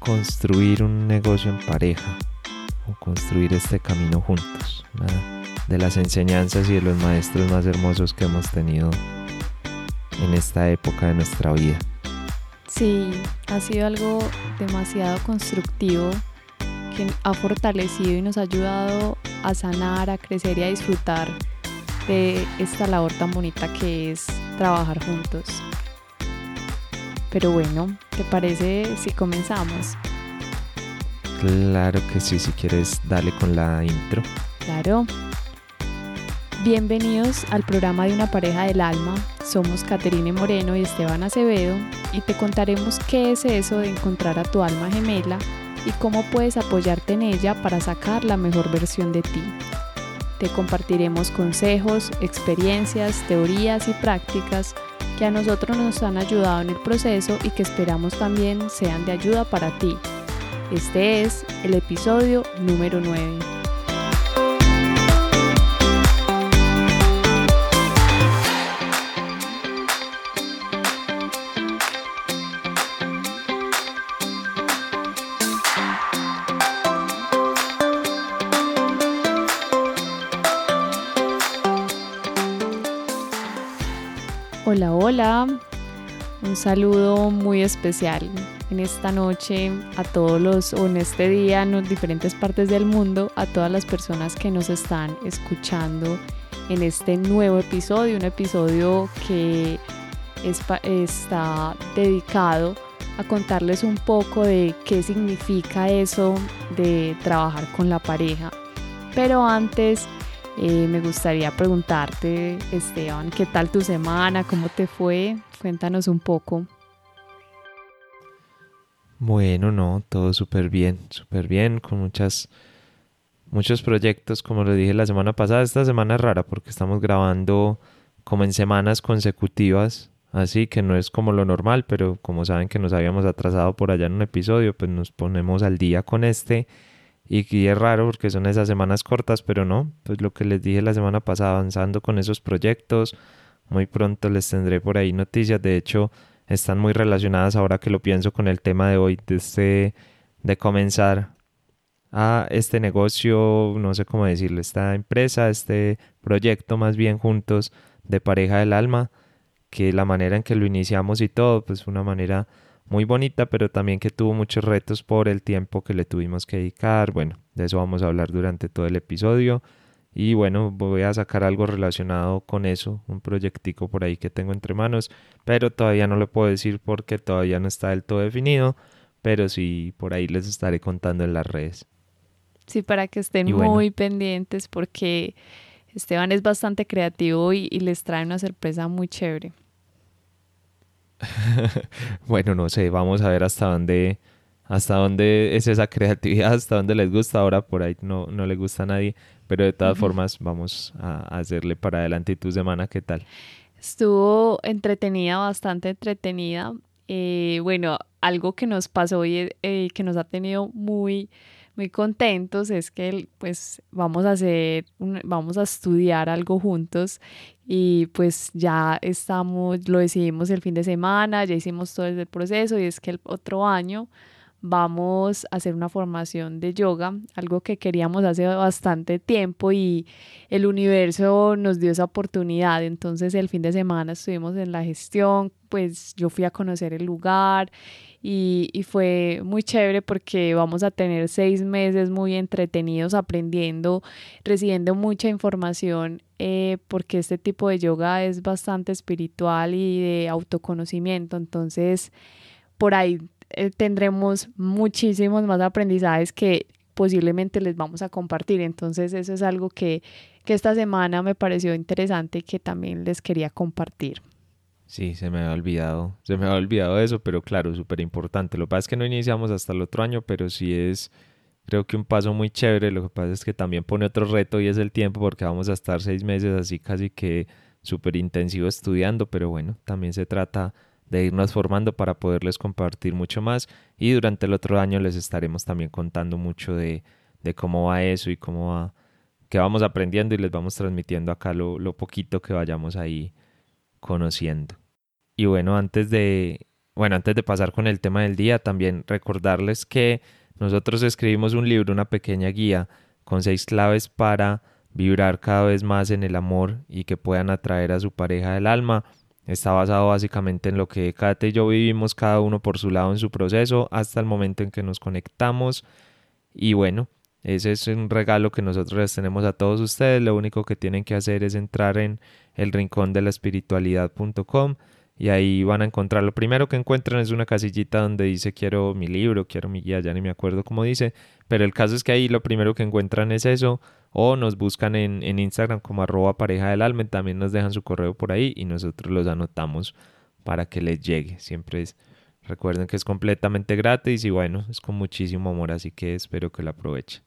construir un negocio en pareja o construir este camino juntos. De las enseñanzas y de los maestros más hermosos que hemos tenido en esta época de nuestra vida. Sí, ha sido algo demasiado constructivo que ha fortalecido y nos ha ayudado a sanar, a crecer y a disfrutar de esta labor tan bonita que es trabajar juntos. Pero bueno, ¿te parece si comenzamos? Claro que sí, si quieres, dale con la intro. Claro. Bienvenidos al programa de una pareja del alma. Somos Caterine Moreno y Esteban Acevedo y te contaremos qué es eso de encontrar a tu alma gemela y cómo puedes apoyarte en ella para sacar la mejor versión de ti. Te compartiremos consejos, experiencias, teorías y prácticas que a nosotros nos han ayudado en el proceso y que esperamos también sean de ayuda para ti. Este es el episodio número 9. Hola, hola. Un saludo muy especial en esta noche a todos los, o en este día en diferentes partes del mundo, a todas las personas que nos están escuchando en este nuevo episodio, un episodio que está dedicado a contarles un poco de qué significa eso de trabajar con la pareja. Pero antes eh, me gustaría preguntarte, Esteban, ¿qué tal tu semana? ¿Cómo te fue? Cuéntanos un poco. Bueno, no, todo súper bien, súper bien, con muchas, muchos proyectos, como lo dije la semana pasada. Esta semana es rara porque estamos grabando como en semanas consecutivas, así que no es como lo normal, pero como saben que nos habíamos atrasado por allá en un episodio, pues nos ponemos al día con este y, es raro porque son esas semanas cortas, pero no, pues lo que les dije la semana pasada, avanzando con esos proyectos, muy pronto les tendré por ahí noticias, de hecho están muy relacionadas ahora que lo pienso con el tema de hoy, de, este, de comenzar a este negocio, no sé cómo decirlo, esta empresa, este proyecto más bien juntos de pareja del alma, que la manera en que lo iniciamos y todo, pues una manera muy bonita, pero también que tuvo muchos retos por el tiempo que le tuvimos que dedicar. Bueno, de eso vamos a hablar durante todo el episodio. Y bueno, voy a sacar algo relacionado con eso, un proyectico por ahí que tengo entre manos, pero todavía no lo puedo decir porque todavía no está del todo definido, pero sí por ahí les estaré contando en las redes. Sí, para que estén muy pendientes porque Esteban es bastante creativo y les trae una sorpresa muy chévere. bueno, no sé, vamos a ver hasta dónde, hasta dónde es esa creatividad, hasta dónde les gusta. Ahora por ahí no, no le gusta a nadie, pero de todas formas vamos a hacerle para adelante. ¿Y tu semana qué tal? Estuvo entretenida, bastante entretenida. Eh, bueno, algo que nos pasó y eh, que nos ha tenido muy muy contentos es que pues vamos a hacer, vamos a estudiar algo juntos y pues ya estamos, lo decidimos el fin de semana, ya hicimos todo el proceso y es que el otro año vamos a hacer una formación de yoga, algo que queríamos hace bastante tiempo y el universo nos dio esa oportunidad. Entonces el fin de semana estuvimos en la gestión, pues yo fui a conocer el lugar y, fue muy chévere porque vamos a tener seis meses muy entretenidos aprendiendo, recibiendo mucha información eh, porque este tipo de yoga es bastante espiritual y de autoconocimiento. Entonces, por ahí eh, tendremos muchísimos más aprendizajes que posiblemente les vamos a compartir. Entonces, eso es algo que, que esta semana me pareció interesante y que también les quería compartir. Sí, se me había olvidado, se me había olvidado eso, pero claro, súper importante. Lo que pasa es que no iniciamos hasta el otro año, pero sí es, creo que un paso muy chévere. Lo que pasa es que también pone otro reto y es el tiempo, porque vamos a estar seis meses así casi que súper intensivo estudiando, pero bueno, también se trata de irnos formando para poderles compartir mucho más y durante el otro año les estaremos también contando mucho de, de cómo va eso y cómo va, que vamos aprendiendo y les vamos transmitiendo acá lo, lo poquito que vayamos ahí conociendo. Y bueno, antes de, bueno, antes de pasar con el tema del día, también recordarles que nosotros escribimos un libro, una pequeña guía con seis claves para vibrar cada vez más en el amor y que puedan atraer a su pareja del alma. Está basado básicamente en lo que Kate y yo vivimos cada uno por su lado en su proceso hasta el momento en que nos conectamos. Y bueno, ese es un regalo que nosotros les tenemos a todos ustedes. Lo único que tienen que hacer es entrar en el rincón de la espiritualidad.com y ahí van a encontrar. Lo primero que encuentran es una casillita donde dice quiero mi libro, quiero mi guía, ya ni me acuerdo cómo dice. Pero el caso es que ahí lo primero que encuentran es eso o nos buscan en, en Instagram como arroba pareja del alma, también nos dejan su correo por ahí y nosotros los anotamos para que les llegue. Siempre es, recuerden que es completamente gratis y bueno, es con muchísimo amor, así que espero que lo aprovechen.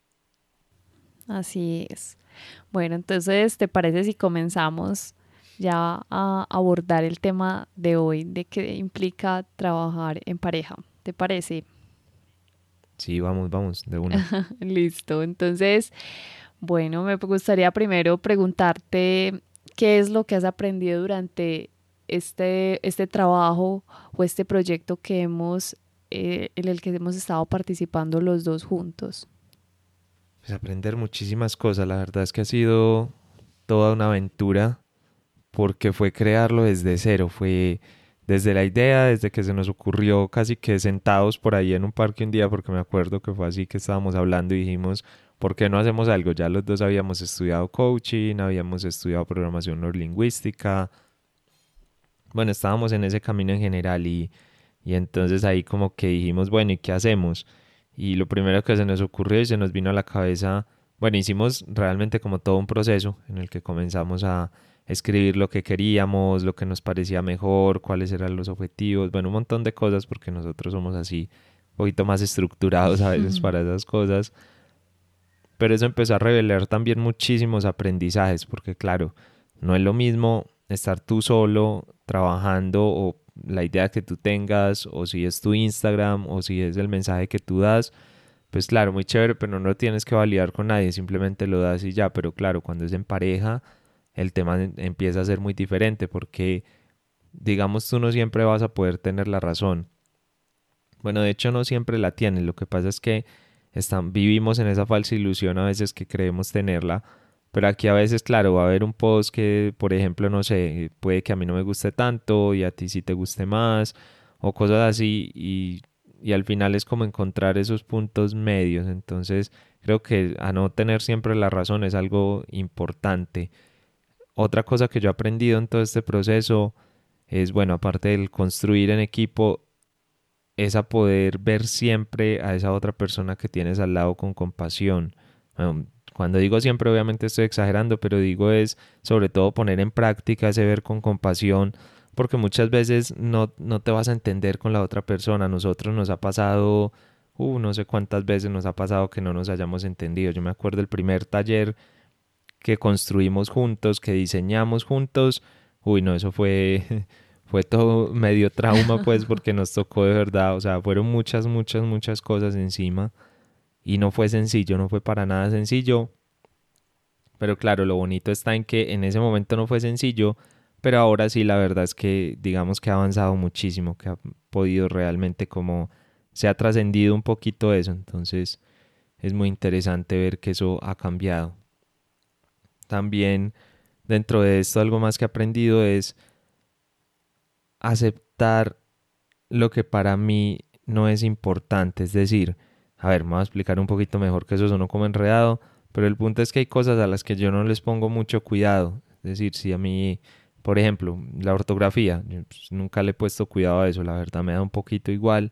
Así es. Bueno, entonces, ¿te parece si comenzamos ya a abordar el tema de hoy, de qué implica trabajar en pareja? ¿Te parece? Sí, vamos, vamos, de una. Listo, entonces, bueno, me gustaría primero preguntarte qué es lo que has aprendido durante este, este trabajo o este proyecto que hemos, eh, en el que hemos estado participando los dos juntos. Pues aprender muchísimas cosas, la verdad es que ha sido toda una aventura porque fue crearlo desde cero, fue desde la idea, desde que se nos ocurrió casi que sentados por ahí en un parque un día, porque me acuerdo que fue así que estábamos hablando y dijimos, ¿por qué no hacemos algo? Ya los dos habíamos estudiado coaching, habíamos estudiado programación neurolingüística. Bueno, estábamos en ese camino en general y, y entonces ahí como que dijimos, bueno, ¿y qué hacemos? Y lo primero que se nos ocurrió y se nos vino a la cabeza, bueno, hicimos realmente como todo un proceso en el que comenzamos a escribir lo que queríamos, lo que nos parecía mejor, cuáles eran los objetivos, bueno, un montón de cosas porque nosotros somos así un poquito más estructurados a veces para esas cosas. Pero eso empezó a revelar también muchísimos aprendizajes, porque claro, no es lo mismo estar tú solo trabajando o la idea que tú tengas, o si es tu Instagram, o si es el mensaje que tú das, pues claro, muy chévere, pero no lo tienes que validar con nadie, simplemente lo das y ya, pero claro, cuando es en pareja, el tema empieza a ser muy diferente, porque digamos tú no siempre vas a poder tener la razón. Bueno, de hecho no siempre la tienes, lo que pasa es que están, vivimos en esa falsa ilusión a veces que creemos tenerla, pero aquí a veces, claro, va a haber un post que, por ejemplo, no sé, puede que a mí no me guste tanto y a ti sí te guste más, o cosas así, y, y al final es como encontrar esos puntos medios. Entonces, creo que a no tener siempre la razón es algo importante. Otra cosa que yo he aprendido en todo este proceso es, bueno, aparte del construir en equipo, es a poder ver siempre a esa otra persona que tienes al lado con compasión. cuando digo siempre, obviamente estoy exagerando, pero digo es sobre todo poner en práctica ese ver con compasión, porque muchas veces no, no te vas a entender con la otra persona. A nosotros nos ha pasado, uh, no sé cuántas veces nos ha pasado que no nos hayamos entendido. Yo me acuerdo el primer taller que construimos juntos, que diseñamos juntos. Uy, no, eso fue fue todo medio trauma, pues, porque nos tocó de verdad, o sea, fueron muchas, muchas, muchas cosas encima y no fue sencillo, no fue para nada sencillo. Pero claro, lo bonito está en que en ese momento no fue sencillo, pero ahora sí la verdad es que digamos que ha avanzado muchísimo, que ha podido realmente como se ha trascendido un poquito eso, entonces es muy interesante ver que eso ha cambiado. También dentro de esto algo más que he aprendido es aceptar lo que para mí no es importante. Es decir, a ver, me voy a explicar un poquito mejor que eso sonó como enredado, pero el punto es que hay cosas a las que yo no les pongo mucho cuidado. Es decir, si a mí, por ejemplo, la ortografía, pues, nunca le he puesto cuidado a eso, la verdad me da un poquito igual,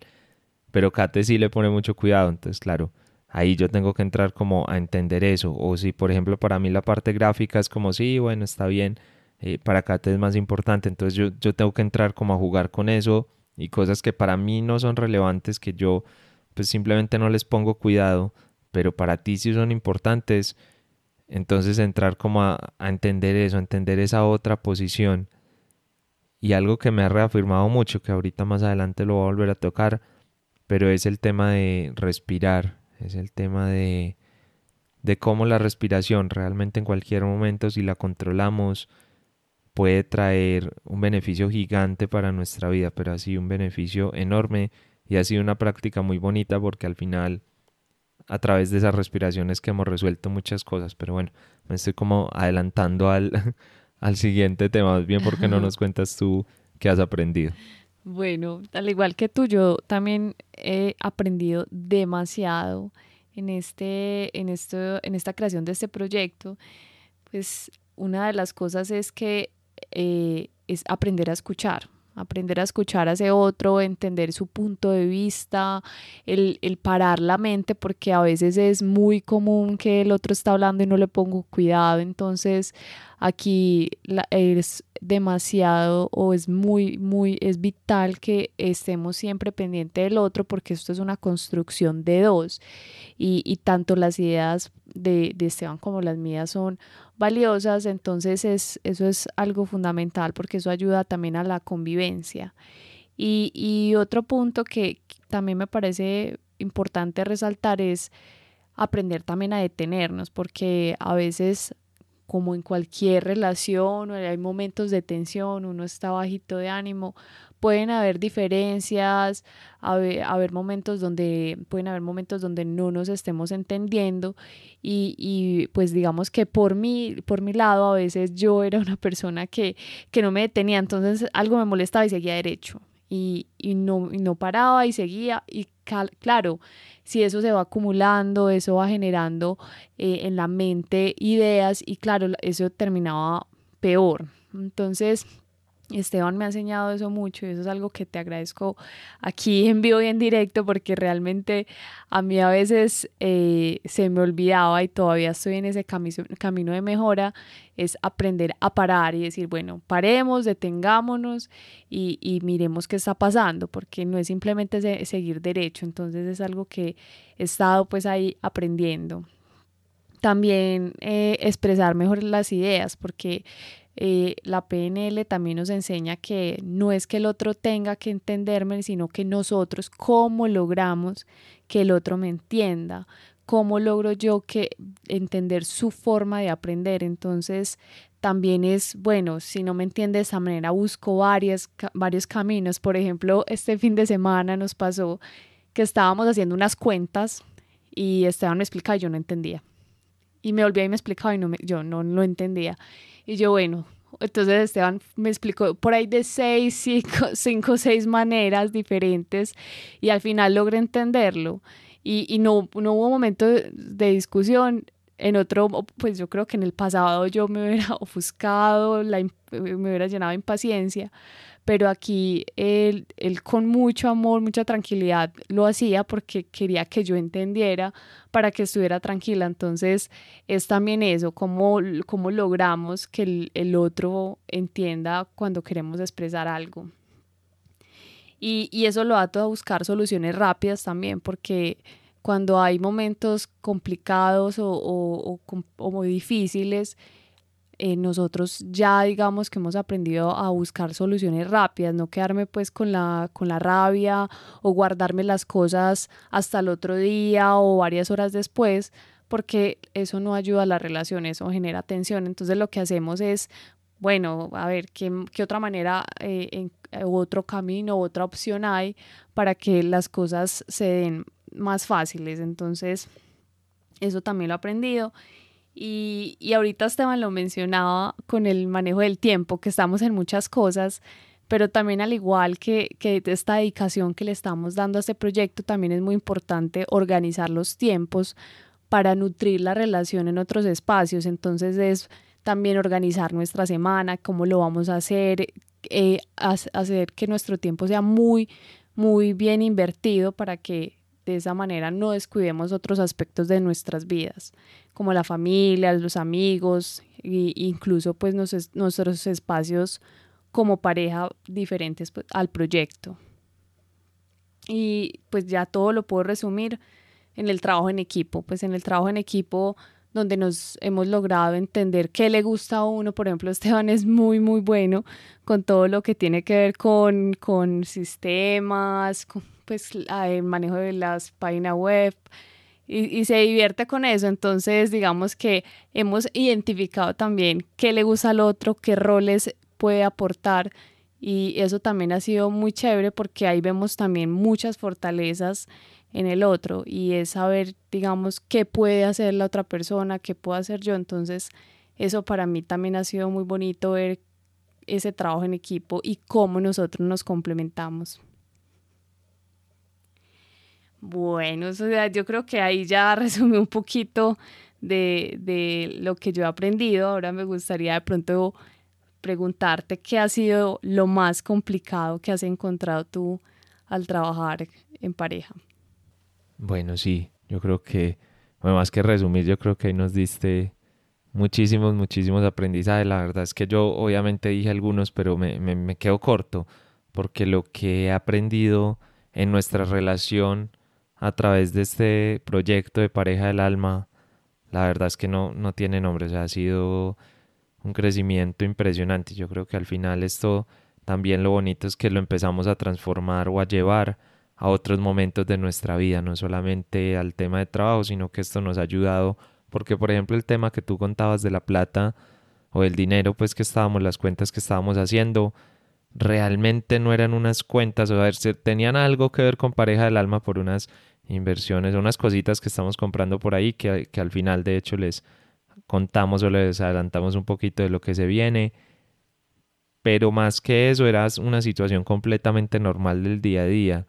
pero Kate sí le pone mucho cuidado, entonces claro, ahí yo tengo que entrar como a entender eso. O si, por ejemplo, para mí la parte gráfica es como, sí, bueno, está bien, eh, para Kate es más importante. Entonces yo, yo tengo que entrar como a jugar con eso y cosas que para mí no son relevantes, que yo pues simplemente no les pongo cuidado, pero para ti sí son importantes. Entonces entrar como a, a entender eso, a entender esa otra posición. Y algo que me ha reafirmado mucho, que ahorita más adelante lo voy a volver a tocar, pero es el tema de respirar, es el tema de, de cómo la respiración realmente en cualquier momento, si la controlamos, puede traer un beneficio gigante para nuestra vida, pero ha sido un beneficio enorme y ha sido una práctica muy bonita porque al final a través de esas respiraciones que hemos resuelto muchas cosas, pero bueno, me estoy como adelantando al, al siguiente tema, más bien porque no nos cuentas tú qué has aprendido. Bueno, al igual que tú, yo también he aprendido demasiado en, este, en, esto, en esta creación de este proyecto. Pues una de las cosas es que eh, es aprender a escuchar, aprender a escuchar a ese otro, entender su punto de vista, el, el, parar la mente, porque a veces es muy común que el otro está hablando y no le pongo cuidado, entonces aquí la, es demasiado o es muy, muy, es vital que estemos siempre pendiente del otro porque esto es una construcción de dos y, y tanto las ideas de, de Esteban como las mías son valiosas, entonces es, eso es algo fundamental porque eso ayuda también a la convivencia. Y, y otro punto que también me parece importante resaltar es aprender también a detenernos, porque a veces como en cualquier relación, o hay momentos de tensión, uno está bajito de ánimo, pueden haber diferencias, haber, momentos donde pueden haber momentos donde no nos estemos entendiendo y, y, pues digamos que por mi, por mi lado a veces yo era una persona que, que no me detenía, entonces algo me molestaba y seguía derecho y, y, no, no paraba y seguía y claro, si eso se va acumulando, eso va generando eh, en la mente ideas y claro, eso terminaba peor. Entonces, Esteban me ha enseñado eso mucho y eso es algo que te agradezco aquí en vivo y en directo porque realmente a mí a veces eh, se me olvidaba y todavía estoy en ese camino de mejora, es aprender a parar y decir, bueno, paremos, detengámonos y, miremos qué está pasando porque no es simplemente seguir derecho, entonces es algo que he estado pues ahí aprendiendo. También eh, expresar mejor las ideas, porque eh, la PNL también nos enseña que no es que el otro tenga que entenderme, sino que nosotros cómo logramos que el otro me entienda, cómo logro yo que entender su forma de aprender. Entonces, también es, bueno, si no me entiende de esa manera, busco varios caminos. Por ejemplo, este fin de semana nos pasó que estábamos haciendo unas cuentas y Esteban me explicaba y yo no entendía. Y me volvía y me explicaba y no me, yo no lo entendía. Y yo, bueno, entonces Esteban me explicó por ahí de seis, cinco, cinco seis maneras diferentes y al final logré entenderlo. Y, y no, no hubo momento de, discusión. En otro, pues yo creo que en el pasado yo me hubiera ofuscado, la, me hubiera llenado de impaciencia pero aquí él, él con mucho amor, mucha tranquilidad lo hacía porque quería que yo entendiera para que estuviera tranquila. Entonces es también eso, cómo, cómo logramos que el, el otro entienda cuando queremos expresar algo. Y, y eso lo todo a buscar soluciones rápidas también, porque cuando hay momentos complicados o, o, o, o difíciles, eh, nosotros ya digamos que hemos aprendido a buscar soluciones rápidas, no quedarme pues con la, con la rabia o guardarme las cosas hasta el otro día o varias horas después, porque eso no ayuda a la relación, eso genera tensión. Entonces lo que hacemos es, bueno, a ver, ¿qué, qué otra manera, eh, en, otro camino, otra opción hay para que las cosas se den más fáciles? Entonces, eso también lo he aprendido. Y, y ahorita Esteban lo mencionaba con el manejo del tiempo, que estamos en muchas cosas, pero también al igual que, que esta dedicación que le estamos dando a este proyecto, también es muy importante organizar los tiempos para nutrir la relación en otros espacios. Entonces es también organizar nuestra semana, cómo lo vamos a hacer, eh, hacer que nuestro tiempo sea muy, muy bien invertido para que de esa manera no descuidemos otros aspectos de nuestras vidas, como la familia, los amigos e incluso pues nuestros espacios como pareja diferentes pues, al proyecto. Y pues ya todo lo puedo resumir en el trabajo en equipo, pues en el trabajo en equipo donde nos hemos logrado entender qué le gusta a uno. Por ejemplo, Esteban es muy, muy bueno con todo lo que tiene que ver con, con sistemas, con pues el manejo de las páginas web y, y, se divierte con eso. Entonces, digamos que hemos identificado también qué le gusta al otro, qué roles puede aportar y eso también ha sido muy chévere porque ahí vemos también muchas fortalezas en el otro y es saber, digamos, qué puede hacer la otra persona, qué puedo hacer yo. Entonces, eso para mí también ha sido muy bonito ver ese trabajo en equipo y cómo nosotros nos complementamos. Bueno, yo creo que ahí ya resumí un poquito de, de lo que yo he aprendido. Ahora me gustaría de pronto preguntarte qué ha sido lo más complicado que has encontrado tú al trabajar en pareja. Bueno, sí, yo creo que, más que resumir, yo creo que ahí nos diste muchísimos, muchísimos aprendizajes. La verdad es que yo obviamente dije algunos, pero me, me quedo corto, porque lo que he aprendido en nuestra relación a través de este proyecto de pareja del alma, la verdad es que no, no tiene nombre, o sea, ha sido un crecimiento impresionante. Yo creo que al final esto también lo bonito es que lo empezamos a transformar o a llevar a otros momentos de nuestra vida, no solamente al tema de trabajo, sino que esto nos ha ayudado, porque por ejemplo el tema que tú contabas de la plata o el dinero, pues que estábamos, las cuentas que estábamos haciendo, realmente no eran unas cuentas, o sea, tenían algo que ver con pareja del alma por unas inversiones, unas cositas que estamos comprando por ahí que, que al final de hecho les contamos o les adelantamos un poquito de lo que se viene. Pero más que eso, era una situación completamente normal del día a día.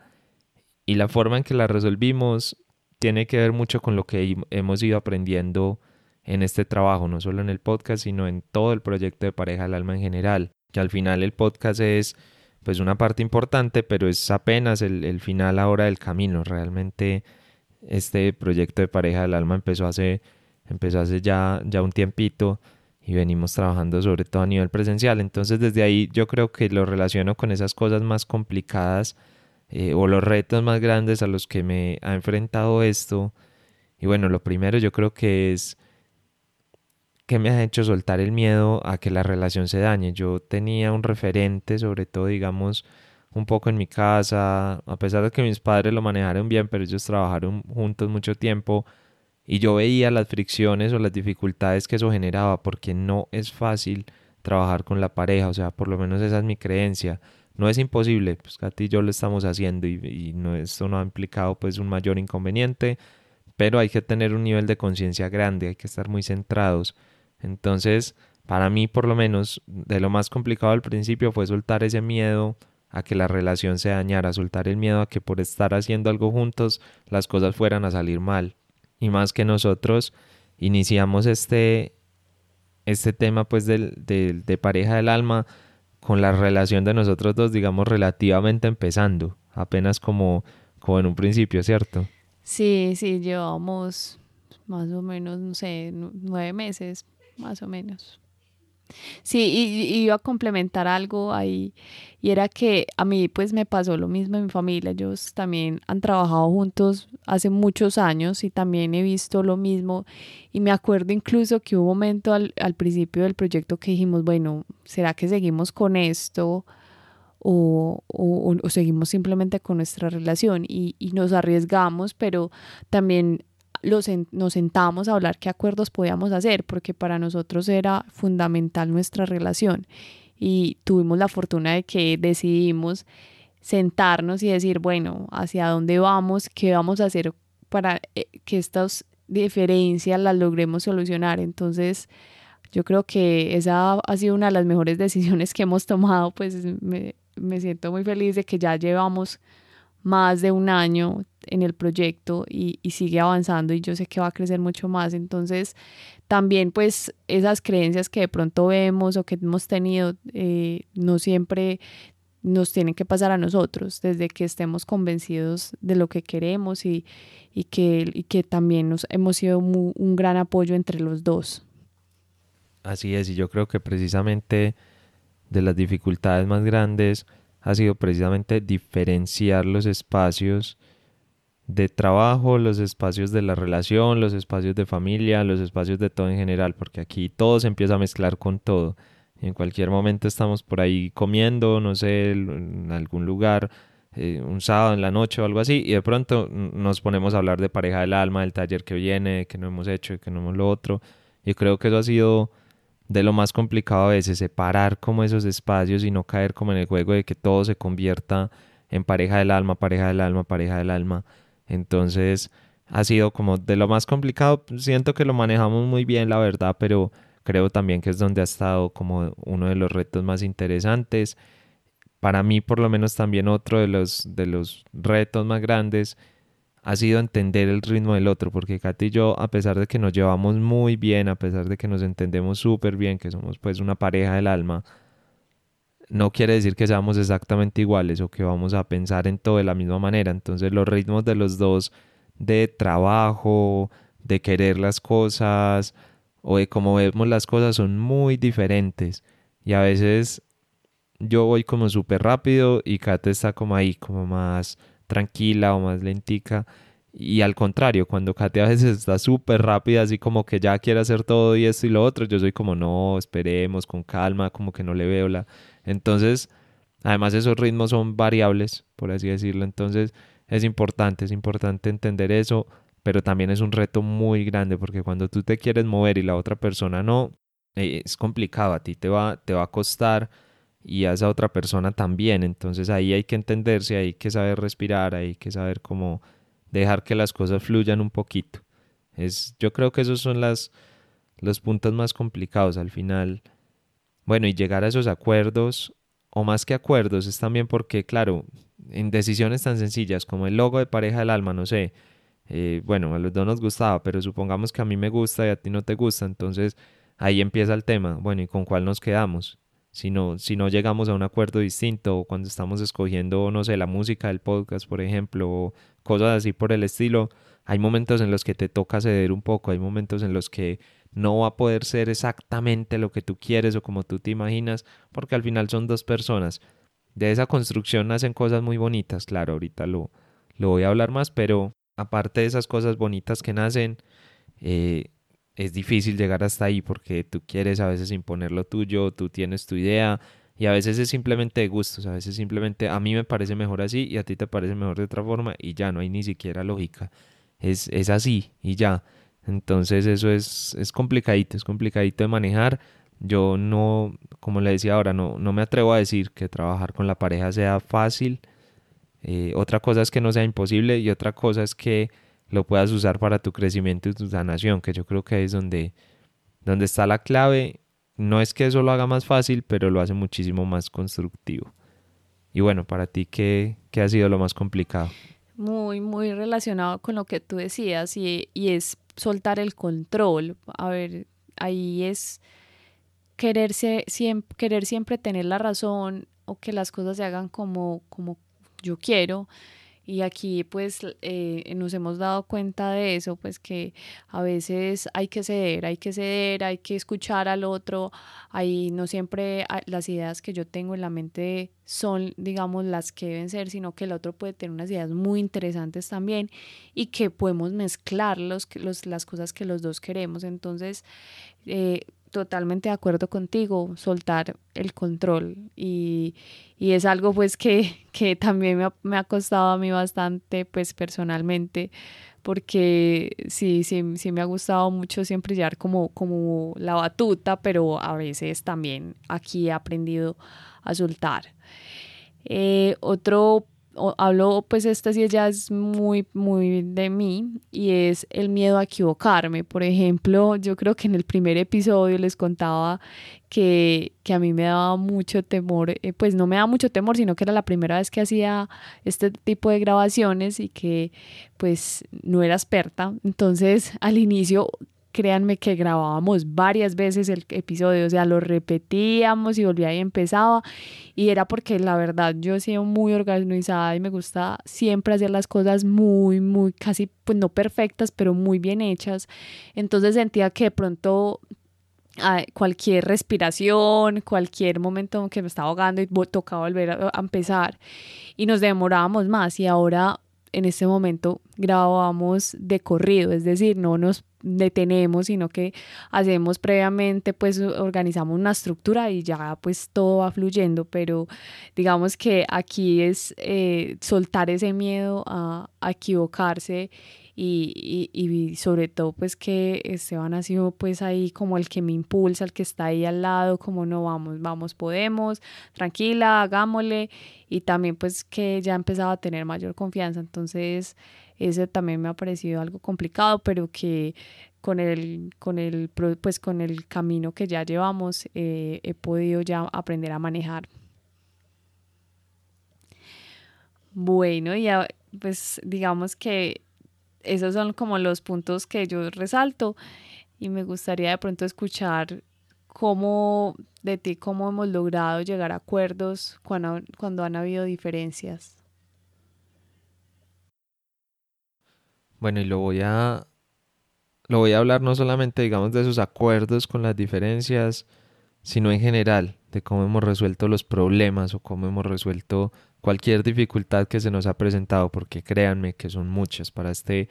Y la forma en que la resolvimos tiene que ver mucho con lo que hemos ido aprendiendo en este trabajo, no solo en el podcast, sino en todo el proyecto de Pareja del Alma en general. Que al final el podcast es pues una parte importante, pero es apenas el, el final ahora del camino. Realmente este proyecto de Pareja del Alma empezó hace empezó hace ya, ya un tiempito y venimos trabajando sobre todo a nivel presencial. Entonces desde ahí yo creo que lo relaciono con esas cosas más complicadas eh, o los retos más grandes a los que me ha enfrentado esto. Y bueno, lo primero yo creo que es que me ha hecho soltar el miedo a que la relación se dañe. Yo tenía un referente, sobre todo digamos un poco en mi casa, a pesar de que mis padres lo manejaron bien, pero ellos trabajaron juntos mucho tiempo y yo veía las fricciones o las dificultades que eso generaba, porque no es fácil trabajar con la pareja, o sea, por lo menos esa es mi creencia. No es imposible, pues Katy y yo lo estamos haciendo y, no, esto no ha implicado pues un mayor inconveniente, pero hay que tener un nivel de conciencia grande, hay que estar muy centrados. Entonces, para mí por lo menos, de lo más complicado al principio fue soltar ese miedo a que la relación se dañara, soltar el miedo a que por estar haciendo algo juntos las cosas fueran a salir mal y más que nosotros iniciamos este, este tema pues del, de pareja del alma con la relación de nosotros dos, digamos, relativamente empezando, apenas como, como en un principio, ¿cierto? Sí, sí, llevamos más o menos, no sé, nueve meses, más o menos. Sí, y, iba a complementar algo ahí, y era que a mí pues me pasó lo mismo en mi familia, ellos también han trabajado juntos hace muchos años y también he visto lo mismo, y me acuerdo incluso que hubo un momento al, principio del proyecto que dijimos, bueno, ¿será que seguimos con esto? O, o, o, seguimos simplemente con nuestra relación y, y, nos arriesgamos, pero también nos sentamos a hablar qué acuerdos podíamos hacer, porque para nosotros era fundamental nuestra relación. Y tuvimos la fortuna de que decidimos sentarnos y decir, bueno, hacia dónde vamos, qué vamos a hacer para eh, que estas diferencias las logremos solucionar. Entonces, yo creo que esa ha sido una de las mejores decisiones que hemos tomado, pues me, me siento muy feliz de que ya llevamos más de un año en el proyecto y, sigue avanzando y yo sé que va a crecer mucho más. Entonces, también pues esas creencias que de pronto vemos o que hemos tenido, eh, no siempre nos tienen que pasar a nosotros, desde que estemos convencidos de lo que queremos y, que, que también nos hemos sido un gran apoyo entre los dos. Así es, y yo creo que precisamente de las dificultades más grandes ha sido precisamente diferenciar los espacios de trabajo, los espacios de la relación, los espacios de familia, los espacios de todo en general, porque aquí todo se empieza a mezclar con todo. En cualquier momento estamos por ahí comiendo, no sé, en algún lugar, eh, un sábado en la noche o algo así, y de pronto nos ponemos a hablar de pareja del alma, del taller que viene, que no hemos hecho, que no hemos lo otro. Yo creo que eso ha sido de lo más complicado a veces, separar como esos espacios y no caer como en el juego de que todo se convierta en pareja del alma, pareja del alma, pareja del alma. Entonces ha sido como de lo más complicado. Siento que lo manejamos muy bien, la verdad, pero creo también que es donde ha estado como uno de los retos más interesantes. Para mí, por lo menos, también otro de los, de los retos más grandes ha sido entender el ritmo del otro, porque Katy y yo, a pesar de que nos llevamos muy bien, a pesar de que nos entendemos súper bien, que somos pues una pareja del alma, no quiere decir que seamos exactamente iguales o que vamos a pensar en todo de la misma manera. Entonces los ritmos de los dos de trabajo, de querer las cosas o de cómo vemos las cosas son muy diferentes. Y a veces yo voy como súper rápido y Kate está como ahí, como más tranquila o más lentica. Y al contrario, cuando Kate a veces está súper rápida, así como que ya quiere hacer todo y esto y lo otro, yo soy como, no, esperemos, con calma, como que no le veo la... Entonces, además esos ritmos son variables, por así decirlo. Entonces, es importante, es importante entender eso, pero también es un reto muy grande porque cuando tú te quieres mover y la otra persona no, eh, es complicado, a ti te va, te va a costar y a esa otra persona también. Entonces ahí hay que entenderse, hay que saber respirar, hay que saber cómo dejar que las cosas fluyan un poquito. Es, yo creo que esos son las, los puntos más complicados al final. Bueno, y llegar a esos acuerdos, o más que acuerdos, es también porque, claro, en decisiones tan sencillas como el logo de pareja del alma, no sé, eh, bueno, a los dos nos gustaba, pero supongamos que a mí me gusta y a ti no te gusta, entonces ahí empieza el tema, bueno, ¿y con cuál nos quedamos? Si no, si no llegamos a un acuerdo distinto cuando estamos escogiendo, no sé, la música del podcast, por ejemplo, o cosas así por el estilo, hay momentos en los que te toca ceder un poco, hay momentos en los que no va a poder ser exactamente lo que tú quieres o como tú te imaginas, porque al final son dos personas. De esa construcción nacen cosas muy bonitas, claro, ahorita lo, lo voy a hablar más, pero aparte de esas cosas bonitas que nacen, eh, es difícil llegar hasta ahí porque tú quieres a veces imponer lo tuyo, tú tienes tu idea y a veces es simplemente de gustos, a veces simplemente a mí me parece mejor así y a ti te parece mejor de otra forma y ya no hay ni siquiera lógica. Es, es así y ya. Entonces eso es, es complicadito, es complicadito de manejar. Yo no, como le decía ahora, no, no me atrevo a decir que trabajar con la pareja sea fácil. Eh, otra cosa es que no sea imposible y otra cosa es que lo puedas usar para tu crecimiento y tu sanación, que yo creo que es donde, donde está la clave. No es que eso lo haga más fácil, pero lo hace muchísimo más constructivo. Y bueno, para ti, ¿qué, qué ha sido lo más complicado? Muy, muy relacionado con lo que tú decías y, y es soltar el control. A ver, ahí es quererse, querer siempre tener la razón o que las cosas se hagan como, como yo quiero y aquí pues eh, nos hemos dado cuenta de eso, pues que a veces hay que ceder, hay que ceder, hay que escuchar al otro, ahí no siempre las ideas que yo tengo en la mente son, digamos, las que deben ser, sino que el otro puede tener unas ideas muy interesantes también y que podemos mezclar los, los, las cosas que los dos queremos. Entonces, eh, totalmente de acuerdo contigo, soltar el control y, y es algo pues que, que también me ha, me ha, costado a mí bastante pues personalmente porque sí, sí, sí me ha gustado mucho siempre llevar como, como la batuta, pero a veces también aquí he aprendido a soltar. Eh, otro hablo, pues esta sí ya es muy, muy de mí y es el miedo a equivocarme. Por ejemplo, yo creo que en el primer episodio les contaba que, que a mí me daba mucho temor, eh, pues no me daba mucho temor, sino que era la primera vez que hacía este tipo de grabaciones y que pues no era experta. Entonces al inicio créanme que grabábamos varias veces el episodio, o sea, lo repetíamos y volvía y empezaba. Y era porque la verdad yo he sido muy organizada y me gusta siempre hacer las cosas muy, muy, casi, pues no perfectas, pero muy bien hechas. Entonces sentía que de pronto cualquier respiración, cualquier momento que me estaba ahogando y tocaba volver a empezar y nos demorábamos más y ahora en este momento grabábamos de corrido, es decir, no nos detenemos, sino que hacemos previamente, pues organizamos una estructura y ya pues todo va fluyendo, pero digamos que aquí es eh, soltar ese miedo a, a equivocarse y, y, sobre todo pues que Esteban ha sido pues ahí como el que me impulsa, el que está ahí al lado, como no vamos, vamos, podemos, tranquila, hagámosle y también pues que ya empezaba a tener mayor confianza, entonces ese también me ha parecido algo complicado, pero que con el, con el, pues con el camino que ya llevamos eh, he podido ya aprender a manejar. Bueno, ya pues digamos que esos son como los puntos que yo resalto y me gustaría de pronto escuchar cómo de ti, cómo hemos logrado llegar a acuerdos cuando, cuando han habido diferencias. Bueno, y lo voy a lo voy a hablar no solamente digamos de esos acuerdos con las diferencias, sino en general de cómo hemos resuelto los problemas o cómo hemos resuelto cualquier dificultad que se nos ha presentado, porque créanme que son muchas para este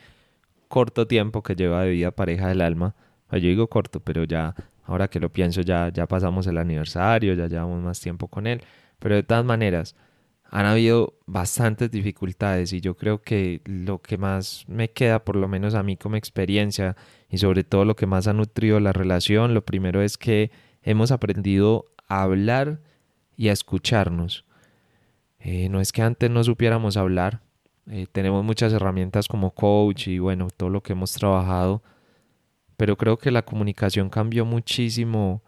corto tiempo que lleva de vida pareja del alma. Yo digo corto, pero ya, ahora que lo pienso, ya, ya pasamos el aniversario, ya llevamos más tiempo con él. Pero de todas maneras, han habido bastantes dificultades y yo creo que lo que más me queda, por lo menos a mí como experiencia y sobre todo lo que más ha nutrido la relación, lo primero es que hemos aprendido a hablar y a escucharnos. Eh, no es que antes no supiéramos hablar, eh, tenemos muchas herramientas como coach y bueno, todo lo que hemos trabajado, pero creo que la comunicación cambió muchísimo,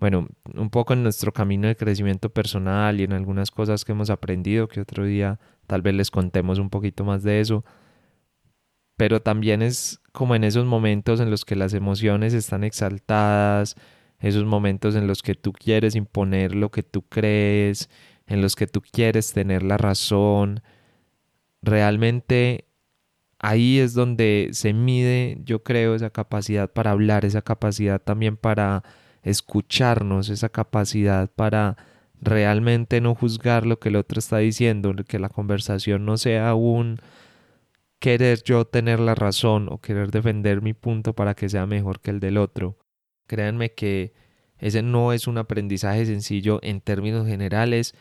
bueno, un poco en nuestro camino de crecimiento personal y en algunas cosas que hemos aprendido, que otro día tal vez les contemos un poquito más de eso, pero también es como en esos momentos en los que las emociones están exaltadas, esos momentos en los que tú quieres imponer lo que tú crees, en los que tú quieres tener la razón, realmente ahí es donde se mide, yo creo, esa capacidad para hablar, esa capacidad también para escucharnos, esa capacidad para realmente no juzgar lo que el otro está diciendo, que la conversación no sea un querer yo tener la razón o querer defender mi punto para que sea mejor que el del otro. Créanme que ese no es un aprendizaje sencillo en términos generales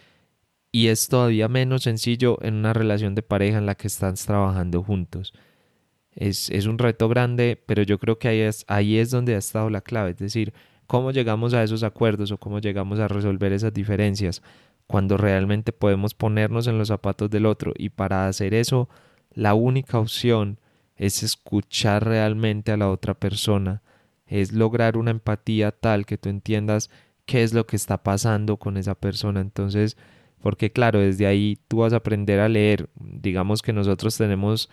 y es todavía menos sencillo en una relación de pareja en la que estás trabajando juntos. Es, es un reto grande, pero yo creo que ahí es, ahí es donde ha estado la clave, es decir, cómo llegamos a esos acuerdos o cómo llegamos a resolver esas diferencias cuando realmente podemos ponernos en los zapatos del otro y para hacer eso la única opción es escuchar realmente a la otra persona, es lograr una empatía tal que tú entiendas qué es lo que está pasando con esa persona. Entonces, porque claro, desde ahí tú vas a aprender a leer. Digamos que nosotros tenemos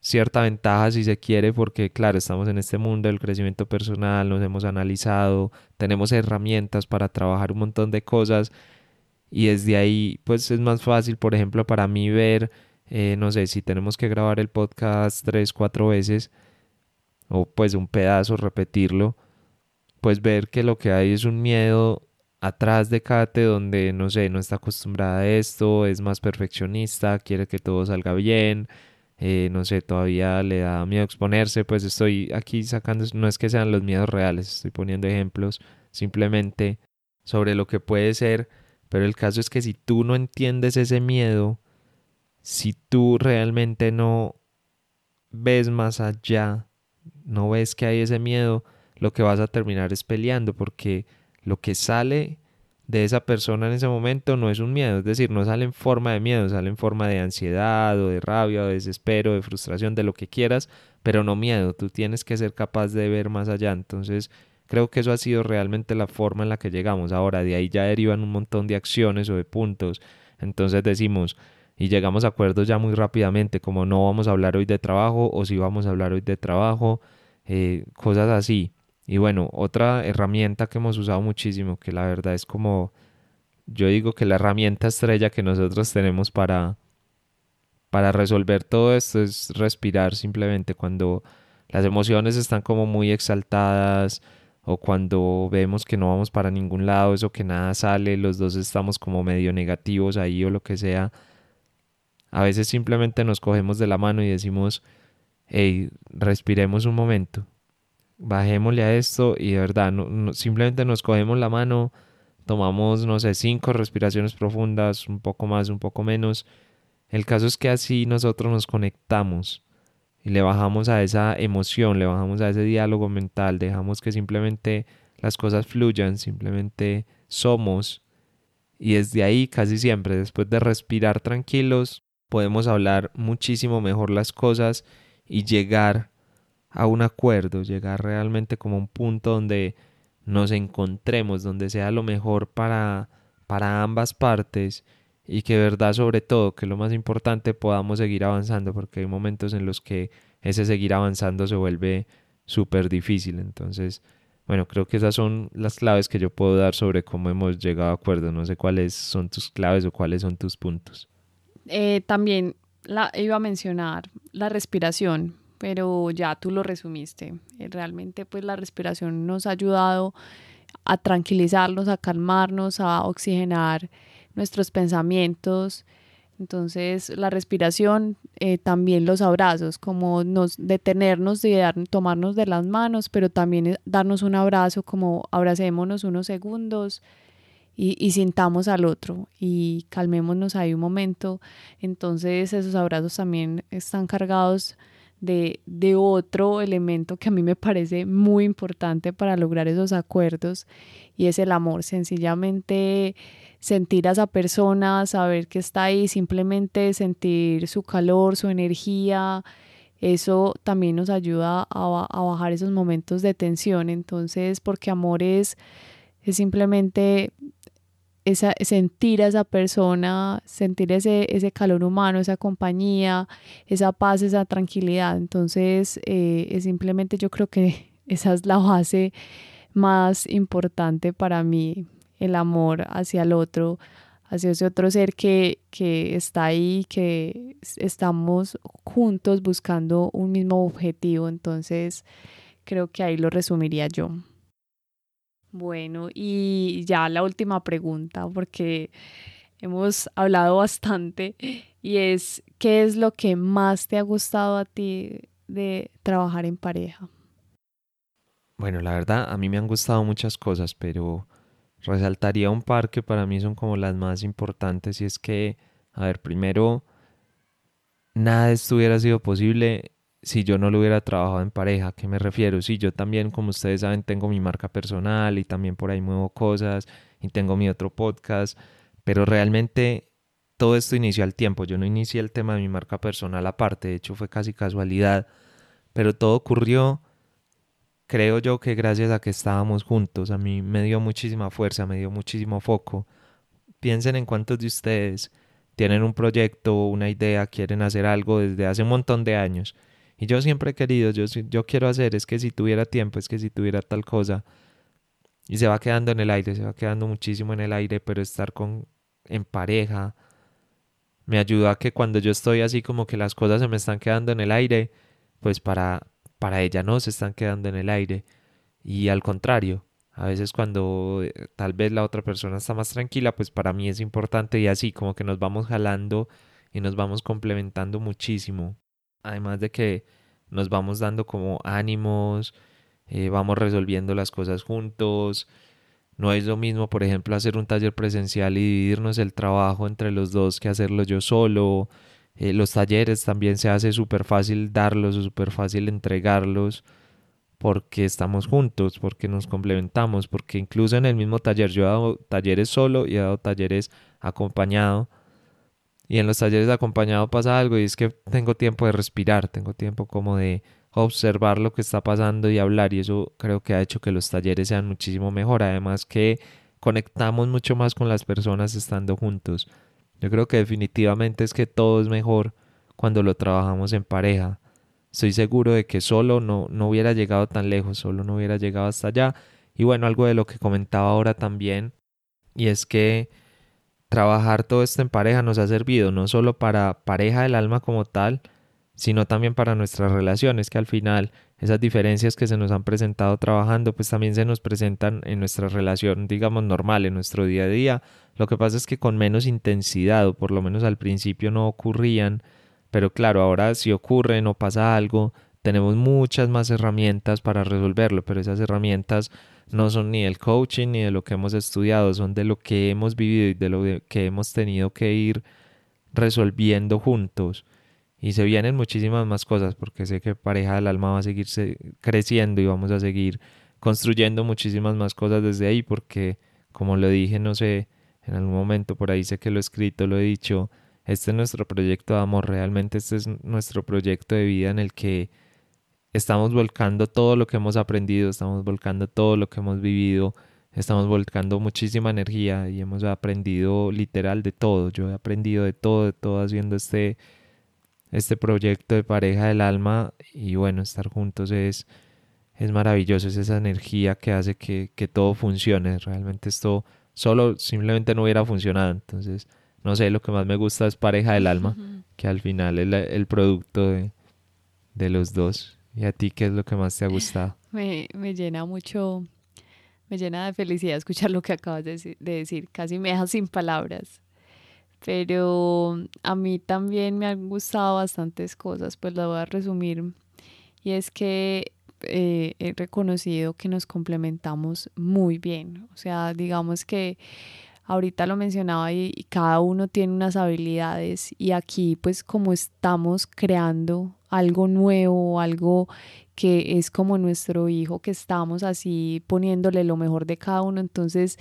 cierta ventaja si se quiere porque claro, estamos en este mundo del crecimiento personal, nos hemos analizado, tenemos herramientas para trabajar un montón de cosas y desde ahí pues es más fácil, por ejemplo, para mí ver, eh, no sé, si tenemos que grabar el podcast tres, cuatro veces o pues un pedazo, repetirlo, pues ver que lo que hay es un miedo atrás de Kate donde, no sé, no está acostumbrada a esto, es más perfeccionista, quiere que todo salga bien, eh, no sé, todavía le da miedo exponerse, pues estoy aquí sacando, no es que sean los miedos reales, estoy poniendo ejemplos simplemente sobre lo que puede ser, pero el caso es que si tú no entiendes ese miedo, si tú realmente no ves más allá, no ves que hay ese miedo, lo que vas a terminar es peleando porque lo que sale de esa persona en ese momento no es un miedo, es decir, no sale en forma de miedo, sale en forma de ansiedad o de rabia o de desespero, de frustración, de lo que quieras, pero no miedo, tú tienes que ser capaz de ver más allá, entonces creo que eso ha sido realmente la forma en la que llegamos, ahora de ahí ya derivan un montón de acciones o de puntos, entonces decimos y llegamos a acuerdos ya muy rápidamente, como no vamos a hablar hoy de trabajo o si vamos a hablar hoy de trabajo, eh, cosas así. Y bueno, otra herramienta que hemos usado muchísimo, que la verdad es como, yo digo que la herramienta estrella que nosotros tenemos para, para resolver todo esto es respirar simplemente cuando las emociones están como muy exaltadas o cuando vemos que no vamos para ningún lado, eso que nada sale, los dos estamos como medio negativos ahí o lo que sea. A veces simplemente nos cogemos de la mano y decimos, hey, respiremos un momento bajémosle a esto y de verdad, simplemente nos cogemos la mano, tomamos, no sé, cinco respiraciones profundas, un poco más, un poco menos. El caso es que así nosotros nos conectamos y le bajamos a esa emoción, le bajamos a ese diálogo mental, dejamos que simplemente las cosas fluyan, simplemente somos. Y desde ahí casi siempre, después de respirar tranquilos, podemos hablar muchísimo mejor las cosas y llegar a un acuerdo, llegar realmente como a un punto donde nos encontremos, donde sea lo mejor para, para ambas partes y que verdad sobre todo, que lo más importante, podamos seguir avanzando, porque hay momentos en los que ese seguir avanzando se vuelve súper difícil. Entonces, bueno, creo que esas son las claves que yo puedo dar sobre cómo hemos llegado a acuerdo. No sé cuáles son tus claves o cuáles son tus puntos. Eh, también la, iba a mencionar la respiración, pero ya tú lo resumiste. Eh, realmente pues la respiración nos ha ayudado a tranquilizarnos, a calmarnos, a oxigenar nuestros pensamientos. Entonces la respiración, eh, también los abrazos, como nos detenernos de dar, tomarnos de las manos, pero también darnos un abrazo, como abracémonos unos segundos y, y, sintamos al otro y calmémonos ahí un momento. Entonces esos abrazos también están cargados de, de otro elemento que a mí me parece muy importante para lograr esos acuerdos y es el amor. Sencillamente sentir a esa persona, saber que está ahí, simplemente sentir su calor, su energía, eso también nos ayuda a, bajar esos momentos de tensión. Entonces, porque amor es, es simplemente esa, sentir a esa persona, sentir ese, ese calor humano, esa compañía, esa paz, esa tranquilidad. Entonces, eh, es simplemente yo creo que esa es la base más importante para mí el amor hacia el otro, hacia ese otro ser que, que está ahí, que estamos juntos buscando un mismo objetivo. Entonces, creo que ahí lo resumiría yo. Bueno, y ya la última pregunta, porque hemos hablado bastante, y es, ¿qué es lo que más te ha gustado a ti de trabajar en pareja? Bueno, la verdad, a mí me han gustado muchas cosas, pero resaltaría un par que para mí son como las más importantes y es que, a ver, primero, nada de esto hubiera sido posible si yo no lo hubiera trabajado en pareja. ¿A qué me refiero? Si yo también, como ustedes saben, tengo mi marca personal y también por ahí muevo cosas y tengo mi otro podcast, pero realmente todo esto inició al tiempo. Yo no inicié el tema de mi marca personal aparte, de hecho fue casi casualidad, pero todo ocurrió creo yo que gracias a que estábamos juntos, a mí me dio muchísima fuerza, me dio muchísimo foco. Piensen en cuántos de ustedes tienen un proyecto, una idea, quieren hacer algo desde hace un montón de años. Yo siempre he querido, yo, yo quiero hacer, es que si tuviera tiempo, es que si tuviera tal cosa. Y se va quedando en el aire, se va quedando muchísimo en el aire, pero estar con, en pareja me ayuda a que cuando yo estoy así como que las cosas se me están quedando en el aire, pues para, para ella no se están quedando en el aire. Y al contrario, a veces cuando eh, tal vez la otra persona está más tranquila, pues para mí es importante y así como que nos vamos jalando y nos vamos complementando muchísimo. Además de que nos vamos dando como ánimos, eh, vamos resolviendo las cosas juntos. No es lo mismo, por ejemplo, hacer un taller presencial y dividirnos el trabajo entre los dos que hacerlo yo solo. Eh, los talleres también se hace súper fácil darlos o súper fácil entregarlos porque estamos juntos, porque nos complementamos, porque incluso en el mismo taller yo he dado talleres solo y he dado talleres acompañado. Y en los talleres acompañado pasa algo y es que tengo tiempo de respirar, tengo tiempo como de observar lo que está pasando y hablar y eso creo que ha hecho que los talleres sean muchísimo mejor. Además que conectamos mucho más con las personas estando juntos. Yo creo que definitivamente es que todo es mejor cuando lo trabajamos en pareja. Estoy seguro de que solo no, no hubiera llegado tan lejos, solo no hubiera llegado hasta allá. Y bueno, algo de lo que comentaba ahora también, y es que trabajar todo esto en pareja nos ha servido no solo para pareja del alma como tal, sino también para nuestras relaciones, que al final esas diferencias que se nos han presentado trabajando, pues también se nos presentan en nuestra relación, digamos, normal, en nuestro día a día. Lo que pasa es que con menos intensidad, o por lo menos al principio no ocurrían, pero claro, ahora si ocurre, o pasa algo, tenemos muchas más herramientas para resolverlo, pero esas herramientas no son ni del coaching ni de lo que hemos estudiado, son de lo que hemos vivido y de lo que hemos tenido que ir resolviendo juntos. Y se vienen muchísimas más cosas porque sé que Pareja del Alma va a seguir creciendo y vamos a seguir construyendo muchísimas más cosas desde ahí porque, como lo dije, no sé, en algún momento por ahí sé que lo he escrito, lo he dicho, este es nuestro proyecto de amor, realmente este es nuestro proyecto de vida en el que estamos volcando todo lo que hemos aprendido, estamos volcando todo lo que hemos vivido, estamos volcando muchísima energía y hemos aprendido literal de todo. Yo he aprendido de todo, de todo haciendo este, este proyecto de pareja del alma y bueno, estar juntos es, es maravilloso, es esa energía que hace que, que todo funcione. Realmente esto solo simplemente no hubiera funcionado. Entonces, no sé, lo que más me gusta es Pareja del Alma, que al final es el producto de, de, los dos. ¿Y a ti qué es lo que más te ha gustado? Me, me llena mucho, me llena de felicidad escuchar lo que acabas de, de decir. Casi me deja sin palabras. Pero a mí también me han gustado bastantes cosas, pues lo voy a resumir. Y es que eh, he reconocido que nos complementamos muy bien. O sea, digamos que ahorita lo mencionaba y, cada uno tiene unas habilidades y aquí pues como estamos creando algo nuevo, algo que es como nuestro hijo, que estamos así poniéndole lo mejor de cada uno. Entonces,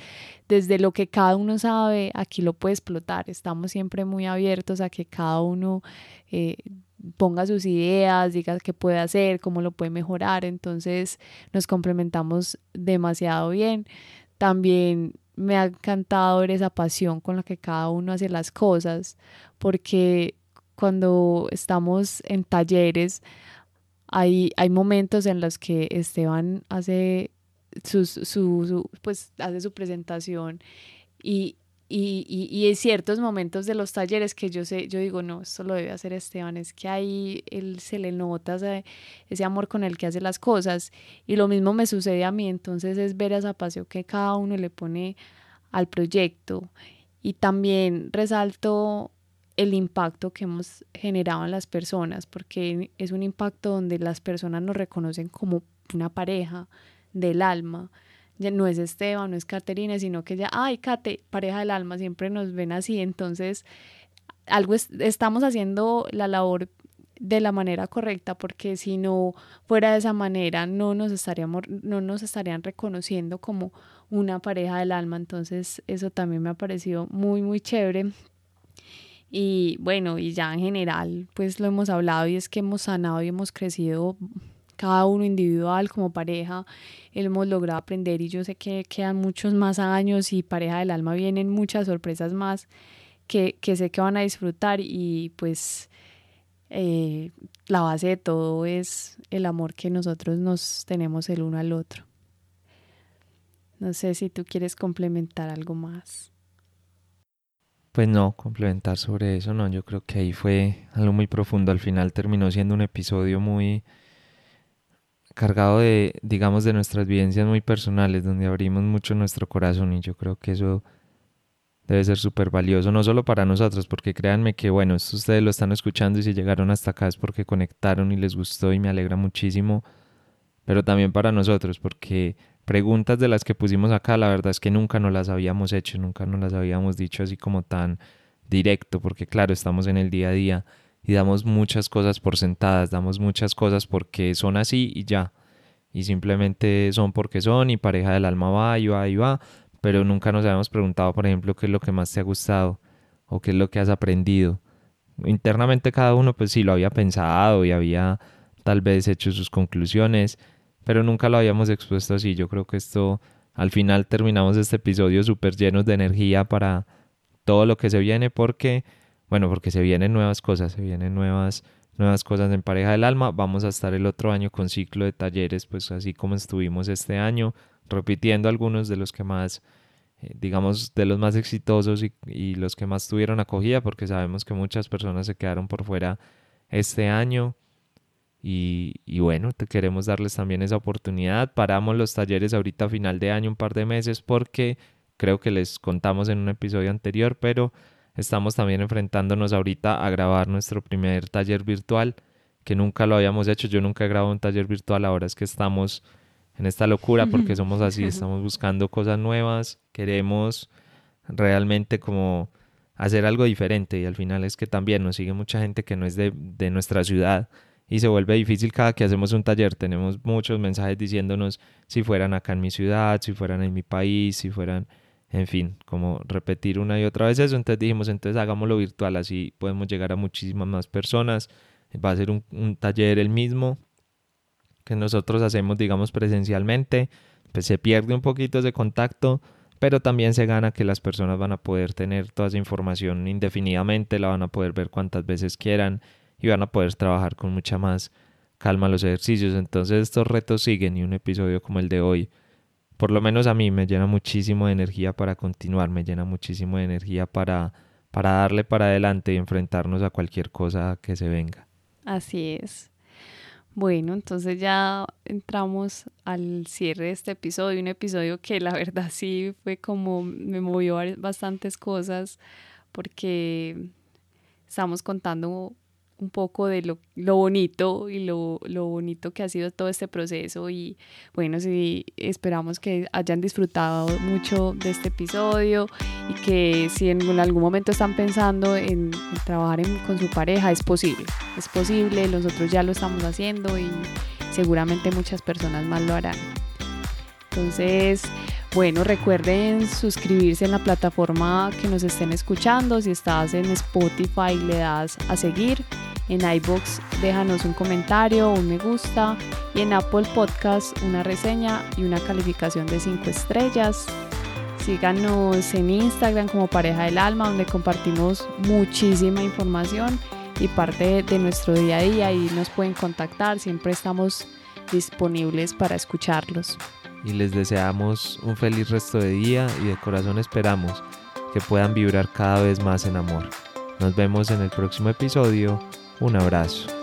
desde lo que cada uno sabe, aquí lo puede explotar. Estamos siempre muy abiertos a que cada uno eh, ponga sus ideas, diga qué puede hacer, cómo lo puede mejorar. Entonces, nos complementamos demasiado bien. También me ha encantado ver esa pasión con la que cada uno hace las cosas, porque cuando estamos en talleres, hay, hay momentos en los que Esteban hace su, su, pues, hace su presentación y, y, y, y, en ciertos momentos de los talleres que yo sé, yo digo, no, esto lo debe hacer Esteban, es que ahí él se le nota ese, ese, amor con el que hace las cosas. Y lo mismo me sucede a mí, entonces es ver esa pasión que cada uno le pone al proyecto. Y también resalto el impacto que hemos generado en las personas, porque es un impacto donde las personas nos reconocen como una pareja del alma. No es Esteban, no es Caterina, sino que ya, ay, Cate, pareja del alma, siempre nos ven así, entonces algo estamos haciendo la labor de la manera correcta porque si no fuera de esa manera no nos estaríamos no nos estarían reconociendo como una pareja del alma. Entonces eso también me ha parecido muy muy chévere y bueno y ya en general pues lo hemos hablado y es que hemos sanado y hemos crecido cada uno individual como pareja hemos logrado aprender y yo sé que quedan muchos más años y pareja del alma vienen muchas sorpresas más que, que sé que van a disfrutar y pues eh, la base de todo es el amor que nosotros nos tenemos el uno al otro. No sé si tú quieres complementar algo más. Pues no, complementar sobre eso, no, yo creo que ahí fue algo muy profundo. Al final terminó siendo un episodio muy, cargado de, digamos, de nuestras vivencias muy personales, donde abrimos mucho nuestro corazón y yo creo que eso debe ser súper valioso, no solo para nosotros, porque créanme que, bueno, esto ustedes lo están escuchando y si llegaron hasta acá es porque conectaron y les gustó y me alegra muchísimo, pero también para nosotros, porque preguntas de las que pusimos acá, la verdad es que nunca nos las habíamos hecho, nunca nos las habíamos dicho así como tan directo, porque claro, estamos en el día a día y damos muchas cosas por sentadas, damos muchas cosas porque son así y ya. Y simplemente son porque son y pareja del alma va y va y va, pero nunca nos habíamos preguntado, por ejemplo, qué es lo que más te ha gustado o qué es lo que has aprendido. Internamente cada uno pues sí lo había pensado y había tal vez hecho sus conclusiones, pero nunca lo habíamos expuesto así. Yo creo que esto al final terminamos este episodio súper llenos de energía para todo lo que se viene porque bueno, porque se vienen nuevas cosas, se vienen nuevas, nuevas cosas en Pareja del Alma. Vamos a estar el otro año con ciclo de talleres, pues así como estuvimos este año, repitiendo algunos de los que más, eh, digamos, de los más exitosos y, los que más tuvieron acogida, porque sabemos que muchas personas se quedaron por fuera este año. Y, y, bueno, te queremos darles también esa oportunidad. Paramos los talleres ahorita a final de año, un par de meses, porque creo que les contamos en un episodio anterior, pero Estamos también enfrentándonos ahorita a grabar nuestro primer taller virtual que nunca lo habíamos hecho. Yo nunca he grabado un taller virtual, ahora es que estamos en esta locura porque somos así, estamos buscando cosas nuevas, queremos realmente como hacer algo diferente y al final es que también nos sigue mucha gente que no es de, de nuestra ciudad y se vuelve difícil cada que hacemos un taller. Tenemos muchos mensajes diciéndonos si fueran acá en mi ciudad, si fueran en mi país, si fueran, en fin, como repetir una y otra vez eso. Entonces dijimos, entonces hagámoslo virtual, así podemos llegar a muchísimas más personas. Va a ser un, taller el mismo que nosotros hacemos, digamos, presencialmente. Pues se pierde un poquito ese contacto, pero también se gana que las personas van a poder tener toda esa información indefinidamente, la van a poder ver cuantas veces quieran y van a poder trabajar con mucha más calma los ejercicios. Entonces estos retos siguen y un episodio como el de hoy, por lo menos a mí me llena muchísimo de energía para continuar, me llena muchísimo de energía para, para darle para adelante y enfrentarnos a cualquier cosa que se venga. Así es. Bueno, entonces ya entramos al cierre de este episodio, un episodio que la verdad sí fue como me movió bastantes cosas porque estamos contando un poco de lo, lo bonito y lo, lo, bonito que ha sido todo este proceso y bueno, sí, esperamos que hayan disfrutado mucho de este episodio y que si en algún momento están pensando en, trabajar con su pareja, es posible, es posible, nosotros ya lo estamos haciendo y seguramente muchas personas más lo harán. Entonces, bueno, recuerden suscribirse en la plataforma que nos estén escuchando. Si estás en Spotify, le das a seguir. En iBox déjanos un comentario, un me gusta. Y en Apple Podcast una reseña y una calificación de 5 estrellas. Síganos en Instagram como Pareja del Alma, donde compartimos muchísima información y parte de nuestro día a día y nos pueden contactar. Siempre estamos disponibles para escucharlos y les deseamos un feliz resto de día y de corazón esperamos que puedan vibrar cada vez más en amor. Nos vemos en el próximo episodio. Un abrazo.